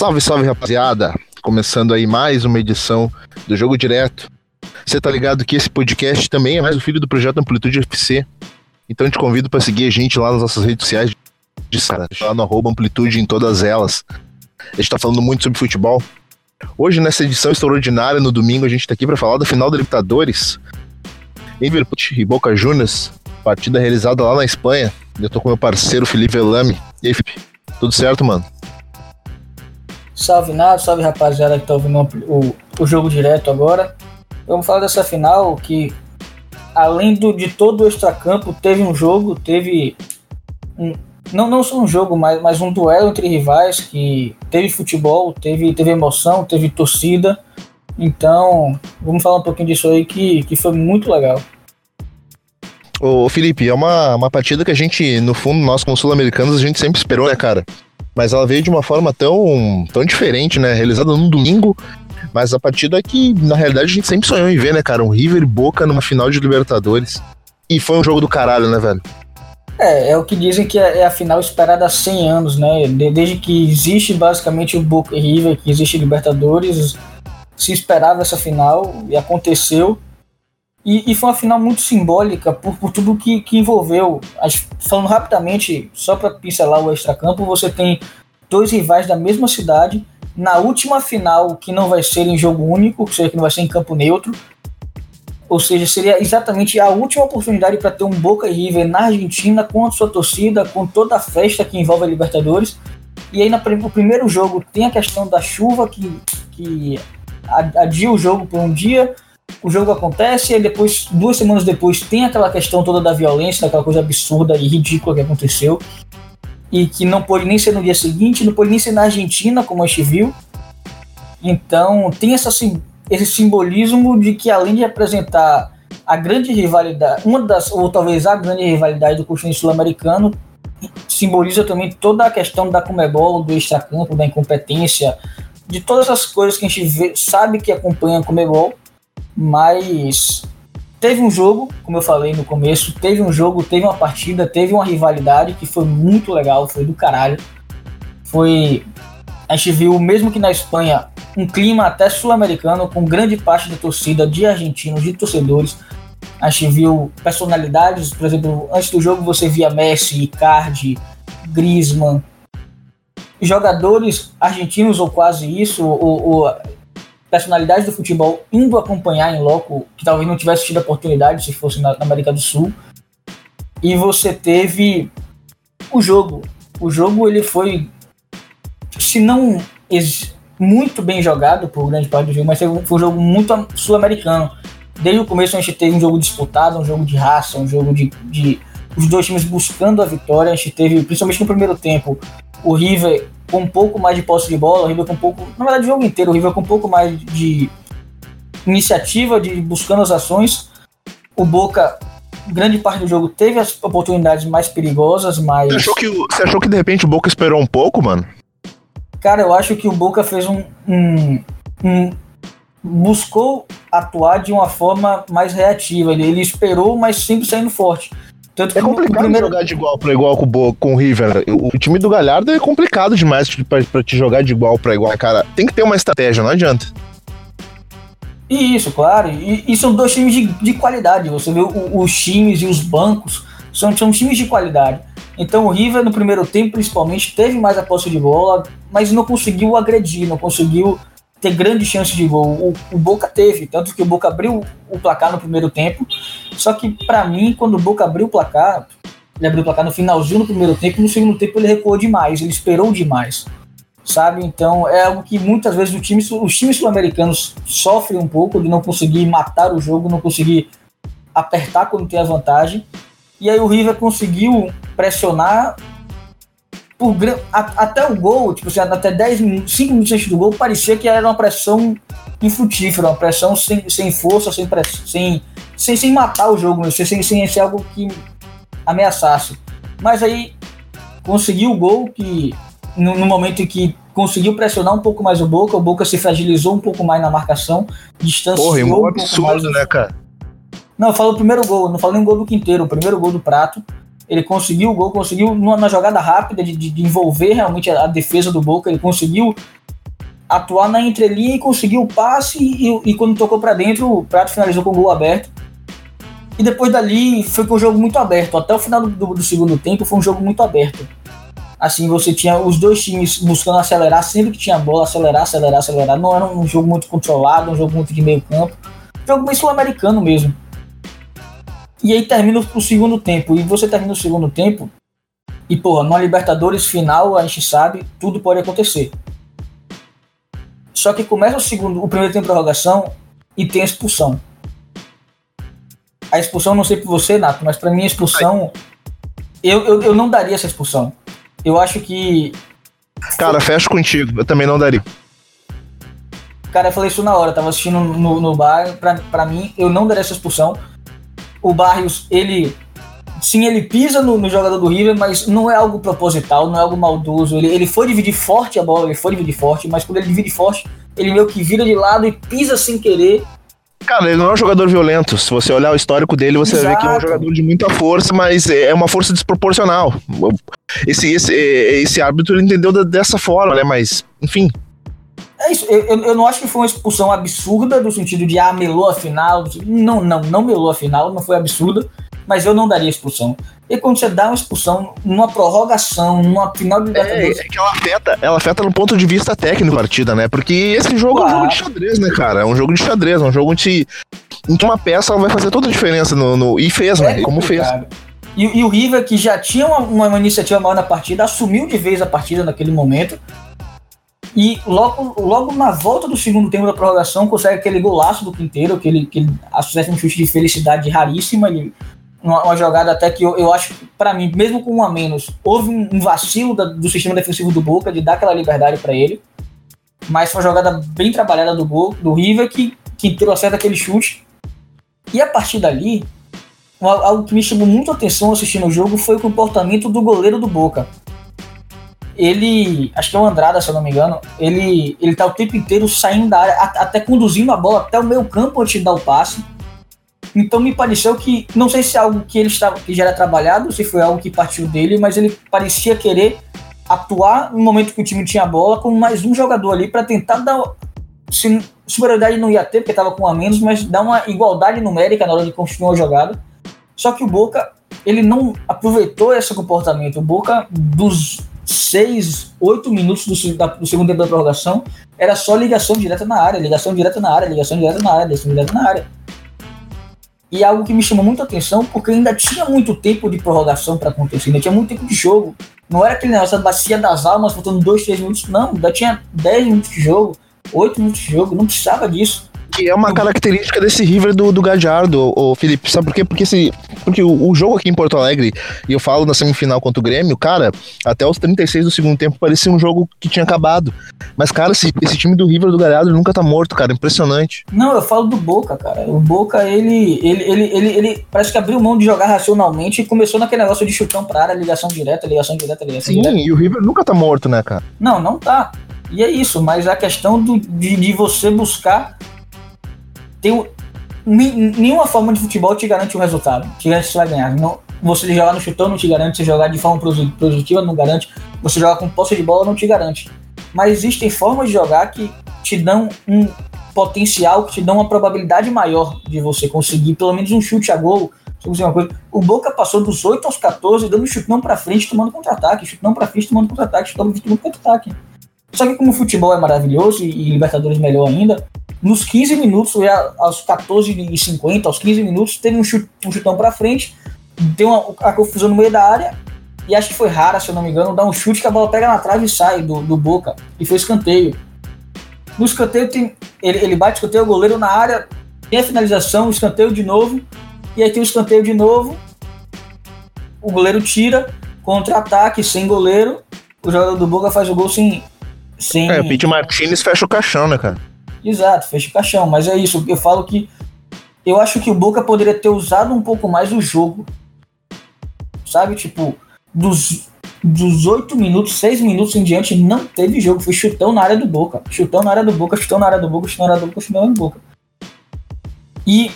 Salve, salve, rapaziada! Começando aí mais uma edição do Jogo Direto. Você tá ligado que esse podcast também é mais o filho do projeto Amplitude FC. Então te convido para seguir a gente lá nas nossas redes sociais de lá no arroba Amplitude em todas elas. A gente tá falando muito sobre futebol. Hoje, nessa edição extraordinária, no domingo, a gente tá aqui para falar da final da Libertadores. Liverpool e Boca Juniors, partida realizada lá na Espanha. Eu tô com meu parceiro Felipe Elame. E aí, Felipe? Tudo certo, mano? Salve nada, salve rapaziada que tá ouvindo o, o jogo direto agora. Vamos falar dessa final que, além do, de todo o extracampo, teve um jogo, teve. Um, não, não só um jogo, mas, mas um duelo entre rivais que teve futebol, teve, teve emoção, teve torcida. Então, vamos falar um pouquinho disso aí que, que foi muito legal. Ô Felipe, é uma, uma partida que a gente, no fundo, nós como sul-americanos, a gente sempre esperou, né, cara? Mas ela veio de uma forma tão, tão diferente, né? Realizada no domingo, mas a partida que, na realidade, a gente sempre sonhou em ver, né, cara? Um River e Boca numa final de Libertadores. E foi um jogo do caralho, né, velho? É, é o que dizem que é, é a final esperada há 100 anos, né? Desde que existe basicamente o Boca e River, que existe Libertadores, se esperava essa final e aconteceu. E, e, foi uma final muito simbólica por, por tudo que, que envolveu. As, falando rapidamente, só para pincelar o extracampo, você tem dois rivais da mesma cidade na última final, que não vai ser em jogo único, ou seja, que não vai ser em campo neutro. Ou seja, seria exatamente a última oportunidade para ter um Boca e River na Argentina com a sua torcida, com toda a festa que envolve a Libertadores. E aí, no primeiro jogo, tem a questão da chuva que, que adia o jogo por um dia o jogo acontece e depois, duas semanas depois, tem aquela questão toda da violência, daquela coisa absurda e ridícula que aconteceu. E que não pôde nem ser no dia seguinte, não pôde nem ser na Argentina, como a gente viu. Então, tem essa, esse simbolismo de que, além de representar a grande rivalidade, uma das, ou talvez a grande rivalidade do continente sul-americano, simboliza também toda a questão da Comebol, do extracampo, da incompetência, de todas as coisas que a gente vê, sabe que acompanha a Comebol, mas teve um jogo, como eu falei no começo, teve um jogo, teve uma partida, teve uma rivalidade que foi muito legal, foi do caralho. Foi. A gente viu, mesmo que na Espanha, um clima até sul-americano, com grande parte da torcida de argentinos, de torcedores. A gente viu personalidades, por exemplo, antes do jogo você via Messi, Icardi, Griezmann, jogadores argentinos ou quase isso, ou, ou personalidades do futebol indo acompanhar em loco, que talvez não tivesse tido oportunidade se fosse na, América do Sul. E você teve o jogo. O jogo ele foi, se não muito bem jogado por grande parte do jogo, mas foi um jogo muito sul-americano. Desde o começo a gente teve um jogo disputado, um jogo de raça, um jogo de, de os dois times buscando a vitória. A gente teve, principalmente no primeiro tempo, o River com um pouco mais de posse de bola, o River com um pouco, na verdade o jogo inteiro, o River com um pouco mais de iniciativa, de buscando as ações. O Boca, grande parte do jogo, teve as oportunidades mais perigosas, mas... Você achou que, você achou que de repente o Boca esperou um pouco, mano? Cara, eu acho que o Boca fez um, um, um buscou atuar de uma forma mais reativa. Ele, ele esperou, mas sempre saindo forte. Tanto é complicado primeiro... jogar de igual para igual com o, com o River. O time do Galhardo é complicado demais para te jogar de igual para igual, cara. Tem que ter uma estratégia, não adianta. Isso, claro. E, e são dois times de, de qualidade. Você vê o, os times e os bancos são, são times de qualidade. Então o River no primeiro tempo, principalmente, teve mais a posse de bola, mas não conseguiu agredir, não conseguiu ter grandes chances de gol. O, o, Boca teve, tanto que o Boca abriu o placar no primeiro tempo. Só que, para mim, quando o Boca abriu o placar, ele abriu o placar no finalzinho do primeiro tempo, no segundo tempo ele recuou demais, ele esperou demais. Sabe? Então é algo que muitas vezes o time, os times sul-americanos sofrem um pouco de não conseguir matar o jogo, não conseguir apertar quando tem a vantagem. E aí o River conseguiu pressionar por, a, até o gol, tipo assim, até 10 minutos, 5 minutos antes do gol, parecia que era uma pressão infrutífera, uma pressão sem, sem força, sem, sem, sem, sem matar o jogo, sem, sem, sem ser algo que ameaçasse. Mas aí conseguiu o gol que no, no, momento em que conseguiu pressionar um pouco mais o Boca, o Boca se fragilizou um pouco mais na marcação, distanciou Porra, um, um absurdo, né, cara? Não, eu falo o primeiro gol, não falo nem o gol do Quinteiro, o primeiro gol do Prato ele conseguiu o gol, conseguiu na jogada rápida de, de, envolver realmente a, a, defesa do Boca, ele conseguiu atuar na entrelinha e conseguir o passe e, e quando tocou para dentro, o Prato finalizou com o gol aberto. E depois dali foi com um jogo muito aberto. Até o final do, do, segundo tempo foi um jogo muito aberto. Assim, você tinha os dois times buscando acelerar, sempre que tinha bola, acelerar, acelerar, acelerar. Não era um jogo muito controlado, um jogo muito de meio campo. Jogo bem sul-americano mesmo. E aí termina o segundo tempo. E você termina o segundo tempo. E, porra, numa Libertadores final, a gente sabe, tudo pode acontecer. Só que começa o segundo, o primeiro tempo de prorrogação e tem a expulsão. A expulsão, não sei por você, Nato, mas para mim a expulsão. Eu, eu, eu não daria essa expulsão. Eu acho que. Cara, fecho contigo, eu também não daria. Cara, eu falei isso na hora, tava assistindo no, no bar. Pra, pra mim, eu não daria essa expulsão. O Barrios, ele Sim, ele pisa no, no, jogador do River, mas não é algo proposital, não é algo maldoso. Ele, ele foi dividir forte a bola, ele foi dividir forte, mas quando ele divide forte, ele meio que vira de lado e pisa sem querer. Cara, ele não é um jogador violento. Se você olhar o histórico dele, você Exato. vai ver que é um jogador de muita força, mas é uma força desproporcional. Esse, esse, esse árbitro entendeu dessa forma, né? Mas, enfim, é isso, eu, eu não acho que foi uma expulsão absurda, no sentido de, ah, melou a final. Não, não, não melou a final, não foi absurda mas eu não daria expulsão. E quando você dá uma expulsão numa prorrogação, numa final de é, é que ela afeta, ela afeta no ponto de vista técnico da partida, né? Porque esse jogo claro. é um jogo de xadrez, né, cara? É um jogo de xadrez, é um jogo onde, que uma peça vai fazer toda a diferença no, no e fez, né? é né? Como fez. E, e, o River, que já tinha uma, uma iniciativa maior na partida, assumiu de vez a partida naquele momento. E logo, logo na volta do segundo tempo da prorrogação, consegue aquele golaço do Quinteiro, que ele, que ele um chute de felicidade raríssima. Ele uma, uma, jogada até que eu, eu acho, para mim, mesmo com um a menos, houve um, um vacilo da, do sistema defensivo do Boca de dar aquela liberdade para ele. Mas foi uma jogada bem trabalhada do, gol, do River que, que certo aquele chute. E a partir dali, algo que me chamou muito a atenção assistindo o jogo foi o comportamento do goleiro do Boca. Ele, acho que é o Andrada, se eu não me engano, ele, ele tá o tempo inteiro saindo da área, até conduzindo a bola até o meio campo antes de dar o passe então me pareceu que, não sei se é algo que ele estava, que já era trabalhado, se foi algo que partiu dele, mas ele parecia querer atuar no momento que o time tinha a bola com mais um jogador ali para tentar dar se, superioridade não ia ter porque estava com a menos, mas dar uma igualdade numérica na hora de continuar a jogada. Só que o Boca ele não aproveitou esse comportamento. O Boca dos seis, oito minutos do, da, do segundo tempo da prorrogação era só ligação direta na área, ligação direta na área, ligação direta na área, ligação direta na área. E é algo que me chamou muita atenção, porque ainda tinha muito tempo de prorrogação para acontecer, ainda tinha muito tempo de jogo. Não era aquele negócio da bacia das almas, faltando dois, três minutos, não, ainda tinha 10 minutos de jogo, 8 minutos de jogo, não precisava disso que é uma característica desse River do, do Gadiardo, o Felipe. Sabe por quê? Porque, esse, porque o, o, jogo aqui em Porto Alegre, e eu falo na semifinal contra o Grêmio, cara, até os 36 do segundo tempo parecia um jogo que tinha acabado. Mas, cara, esse, esse time do River do Gadiardo nunca tá morto, cara. Impressionante. Não, eu falo do Boca, cara. O Boca, ele, ele, ele, ele, ele parece que abriu mão de jogar racionalmente e começou naquele negócio de chutão pra área, ligação direta, ligação direta, ligação Sim, direta. e o River nunca tá morto, né, cara? Não, não tá. E é isso, mas a questão do, de, de você buscar tem nenhuma forma de futebol te garante um resultado, te garante que você vai ganhar. Não, você jogar no chutão não te garante, você jogar de forma positiva não garante, você jogar com posse de bola não te garante. Mas existem formas de jogar que te dão um potencial, que te dão uma probabilidade maior de você conseguir pelo menos um chute a gol. O Boca passou dos 8 aos 14, dando chutão para frente, tomando contra-ataque, chutão para frente, tomando contra-ataque, chutão para tomando contra-ataque. Só que como o futebol é maravilhoso e, e Libertadores melhor ainda, nos 15 minutos, aos 14h50, aos 15 minutos, teve um, chute, um chutão para frente, deu uma, a confusão no meio da área, e acho que foi rara, se eu não me engano, dá um chute que a bola pega na trave e sai do, do Boca, e foi escanteio. No escanteio, tem, ele, ele bate escanteio, o goleiro na área, tem a finalização, o escanteio de novo, e aí tem o escanteio de novo, o goleiro tira, contra-ataque, sem goleiro, o jogador do Boca faz o gol sem. sem... É, o Pete Martinez fecha o caixão, né, cara? Exato, fecha o caixão. Mas é isso, eu falo que eu acho que o Boca poderia ter usado um pouco mais o jogo. Sabe, tipo, dos, dos 8 minutos, 6 minutos em diante, não teve jogo. Foi chutão na área do Boca. Chutão na área do Boca, chutão na área do Boca, chutão na área do Boca, chutão na área do Boca. E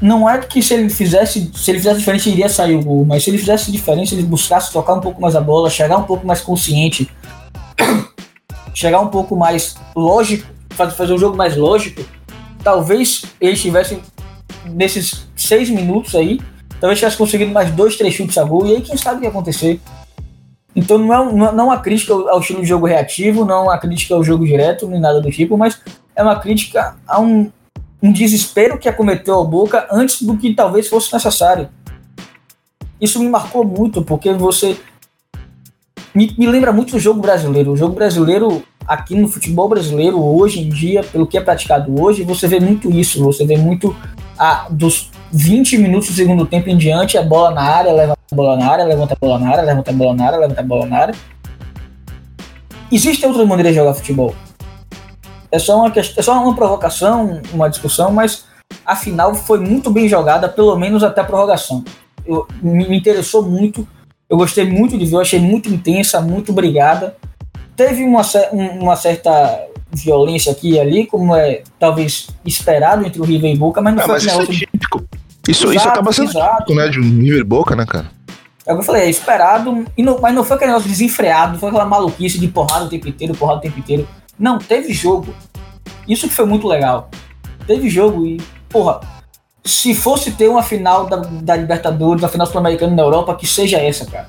não é que se ele fizesse, se ele fizesse diferente, iria sair o gol, mas se ele fizesse diferente, ele buscasse tocar um pouco mais a bola, chegar um pouco mais consciente, chegar um pouco mais lógico, fazer um jogo mais lógico, talvez eles tivessem, nesses seis minutos aí, talvez tivesse conseguido mais dois, três chutes a gol, e aí quem sabe o que ia acontecer. Então não é, não é uma crítica ao estilo de jogo reativo, não é uma crítica ao jogo direto, nem nada do tipo, mas é uma crítica a um, um desespero que acometeu a Boca antes do que talvez fosse necessário. Isso me marcou muito, porque você. Me, me lembra muito do jogo brasileiro. O jogo brasileiro, aqui no futebol brasileiro, hoje em dia, pelo que é praticado hoje, você vê muito isso. Você vê muito a, dos 20 minutos do segundo tempo em diante, a bola na área, levanta a bola na área, levanta a bola na área, levanta a bola na área, levanta a bola na área. Existem outras maneiras de jogar futebol. É só uma, questão, é só uma provocação, uma discussão, mas a final foi muito bem jogada, pelo menos até a prorrogação eu, me, me interessou muito. Eu gostei muito de ver, eu achei muito intensa, muito brigada. Teve uma, uma certa violência aqui e ali, como é talvez esperado entre o River e Boca, mas não ah, foi mas isso, é típico. Isso, exato, isso acaba sendo exato. típico, né? De um River e Boca, né, cara? É o que eu falei, é esperado, e não, mas não foi aquele negócio desenfreado, não foi aquela maluquice de porrada o tempo inteiro, porrada o tempo inteiro. Não, teve jogo. Isso que foi muito legal. Teve jogo e, porra, se fosse ter uma final da, da Libertadores, uma final sul-americana na Europa, que seja essa, cara.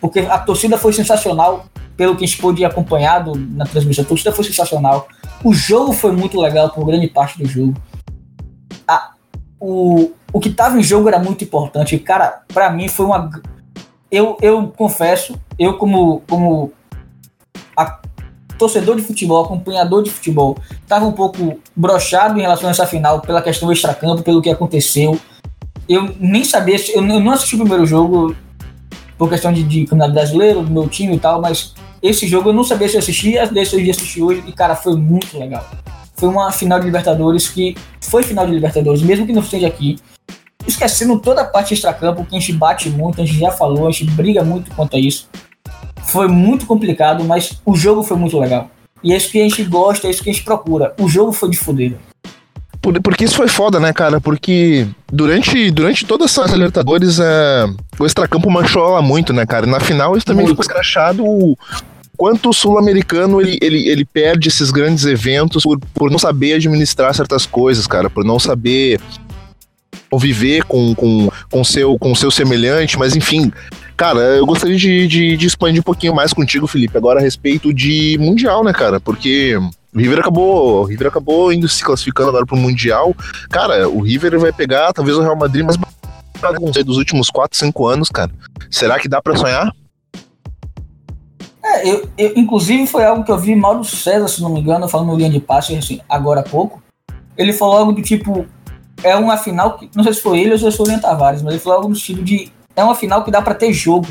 Porque a torcida foi sensacional, pelo que a gente pôde acompanhar na transmissão, a torcida foi sensacional. O jogo foi muito legal por grande parte do jogo. A, o, o que estava em jogo era muito importante. Cara, para mim foi uma. Eu, eu confesso, eu como, como a, torcedor de futebol, acompanhador de futebol, estava um pouco brochado em relação a essa final pela questão do extracampo, pelo que aconteceu. Eu nem sabia, eu não assisti o primeiro jogo por questão de, de campeonato brasileiro, do meu time e tal, mas esse jogo eu não sabia se eu assistia, decidi assistir hoje e, cara, foi muito legal. Foi uma final de Libertadores que foi final de Libertadores, mesmo que não esteja aqui. Esquecendo toda a parte extracampo, que a gente bate muito, a gente já falou, a gente briga muito quanto a isso foi muito complicado, mas o jogo foi muito legal. E é isso que a gente gosta, é isso que a gente procura. O jogo foi de. Por, porque isso foi foda, né, cara? Porque durante, durante toda essa Libertadores, é, o extracampo manchou ela muito, né, cara? E na final isso também muito. ficou escrachado o quanto o sul-americano ele, ele, ele perde esses grandes eventos por, por não saber administrar certas coisas, cara, por não saber conviver com, com, com, seu, com seu semelhante, mas enfim, Cara, eu gostaria de, de, de, expandir um pouquinho mais contigo, Felipe, agora a respeito de Mundial, né, cara? Porque o River acabou, o River acabou indo se classificando agora pro Mundial. Cara, o River vai pegar talvez o Real Madrid mais dos últimos 4, 5 anos, cara. Será que dá para sonhar? É, eu, eu, inclusive foi algo que eu vi Mauro César, se não me engano, falando no linha de passe, assim, agora há pouco. Ele falou algo do tipo, é uma final que, não sei se foi ele ou se foi o Leandro Tavares, mas ele falou algo do estilo de é uma final que dá para ter jogo.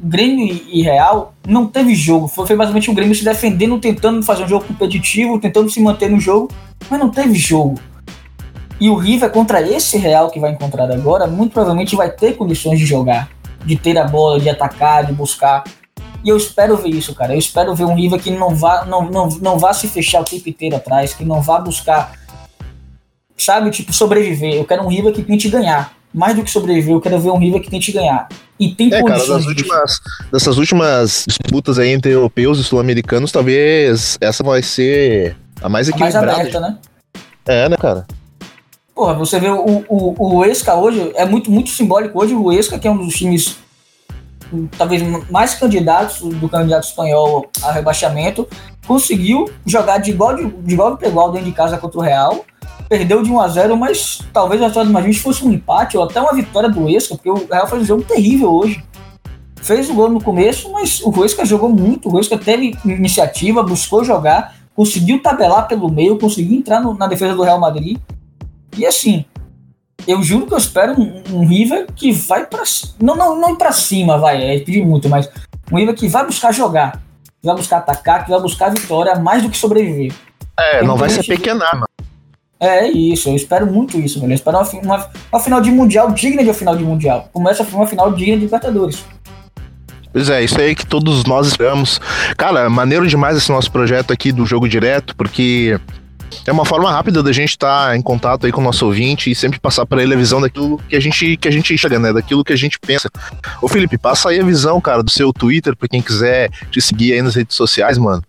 Grêmio e Real não teve jogo. Foi, foi basicamente o Grêmio se defendendo, tentando fazer um jogo competitivo, tentando se manter no jogo, mas não teve jogo. E o River contra esse Real que vai encontrar agora, muito provavelmente vai ter condições de jogar, de ter a bola, de atacar, de buscar. E eu espero ver isso, cara. Eu espero ver um River que não vá, não, não, não vá se fechar o tempo inteiro atrás, que não vá buscar, sabe, tipo, sobreviver. Eu quero um River que tente ganhar mais do que sobreviver, eu quero ver um River que tente ganhar. E tem é, cara, das últimas, dessas últimas disputas aí entre europeus e sul-americanos, talvez essa vai ser a mais equilibrada. A mais aberta, né? É, né, cara? Porra, você vê o, o, o Esca hoje, é muito, muito simbólico hoje, o Esca, que é um dos times talvez mais candidatos do candidato espanhol a rebaixamento, conseguiu jogar de igual, de, de igual para igual dentro de casa contra o Real perdeu de 1 a 0 mas talvez a história do Madrid fosse um empate ou até uma vitória do Esca, porque o Real fez um jogo terrível hoje. Fez o gol no começo, mas o Huesca jogou muito, o Huesca teve iniciativa, buscou jogar, conseguiu tabelar pelo meio, conseguiu entrar no, na defesa do Real Madrid. E assim, eu juro que eu espero um, um River que vai para não não não ir para cima, vai, é pedir muito, mas um River que vai buscar jogar, que vai buscar atacar, que vai buscar vitória mais do que sobreviver. É, não vai ser pequenar, mano. É isso, eu espero muito isso, velho. Eu espero uma, uma, uma final de Mundial digna de uma final de Mundial. Começa uma final digna de Libertadores. Pois é, isso aí que todos nós esperamos. Cara, maneiro demais esse nosso projeto aqui do jogo direto, porque é uma forma rápida da gente estar tá em contato aí com o nosso ouvinte e sempre passar para ele a visão daquilo que a gente que a gente enxerga, né? Daquilo que a gente pensa. Ô Felipe, passa aí a visão, cara, do seu Twitter para quem quiser te seguir aí nas redes sociais, mano.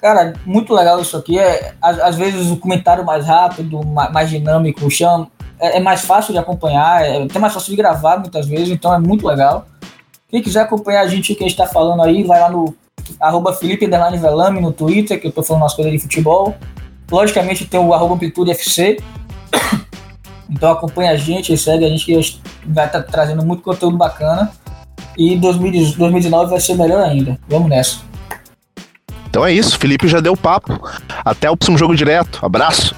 Cara, muito legal isso aqui. É, às, às vezes o comentário mais rápido, mais, dinâmico, chama, é, é, mais fácil de acompanhar, é até mais fácil de gravar muitas vezes, então é muito legal. Quem quiser acompanhar a gente, o que a gente tá falando aí, vai lá no arroba Felipe Velame no Twitter, que eu tô falando umas coisas de futebol. Logicamente tem o arroba Amplitude FC. Então acompanha a gente, segue a gente que vai estar tá trazendo muito conteúdo bacana. E 2019 vai ser melhor ainda. Vamos nessa. Então é isso, Felipe já deu papo. Até o próximo jogo direto. Abraço.